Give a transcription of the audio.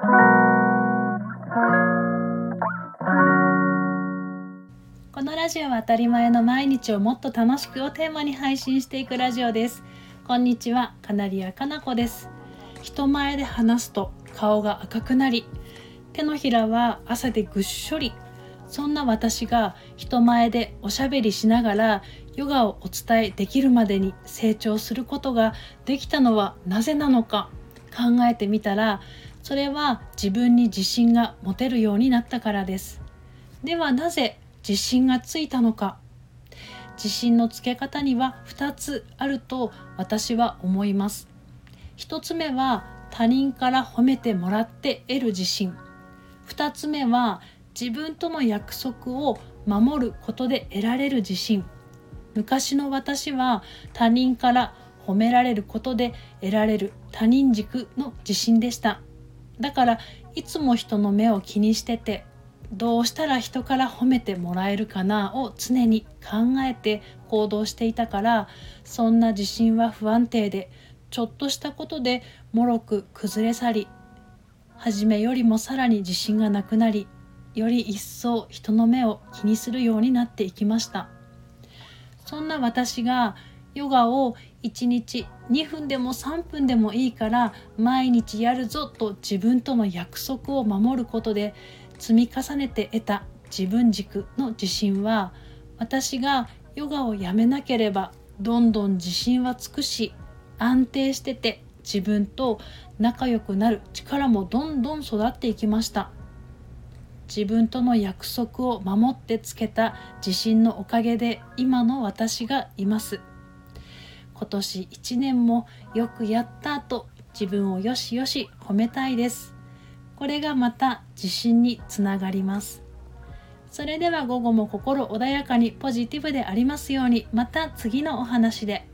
このラジオは当たり前の毎日をもっと楽しくをテーマに配信していくラジオです。こんにちはカナリアかなこです。人前で話すと顔が赤くなり手のひらは汗でぐっしょり。そんな私が人前でおしゃべりしながらヨガをお伝えできるまでに成長することができたのはなぜなのか考えてみたらそれは自分に自信が持てるようになったからです。ではなぜ自信がついたのか。自信のつけ方には2つあると私は思います。1つ目は他人から褒めてもらって得る自信。2つ目は自分との約束を守ることで得られる自信。昔の私は他人から褒められることで得られる他人軸の自信でした。だからいつも人の目を気にしててどうしたら人から褒めてもらえるかなを常に考えて行動していたからそんな自信は不安定でちょっとしたことでもろく崩れ去り初めよりもさらに自信がなくなりより一層人の目を気にするようになっていきました。そんな私がヨガを1日2分でも3分でもいいから毎日やるぞと自分との約束を守ることで積み重ねて得た自分軸の自信は私がヨガをやめなければどんどん自信はつくし安定してて自分と仲良くなる力もどんどん育っていきました。自分との約束を守ってつけた自信のおかげで今の私がいます。今年1年もよくやったと自分をよしよし褒めたいですこれがまた自信につながりますそれでは午後も心穏やかにポジティブでありますようにまた次のお話で。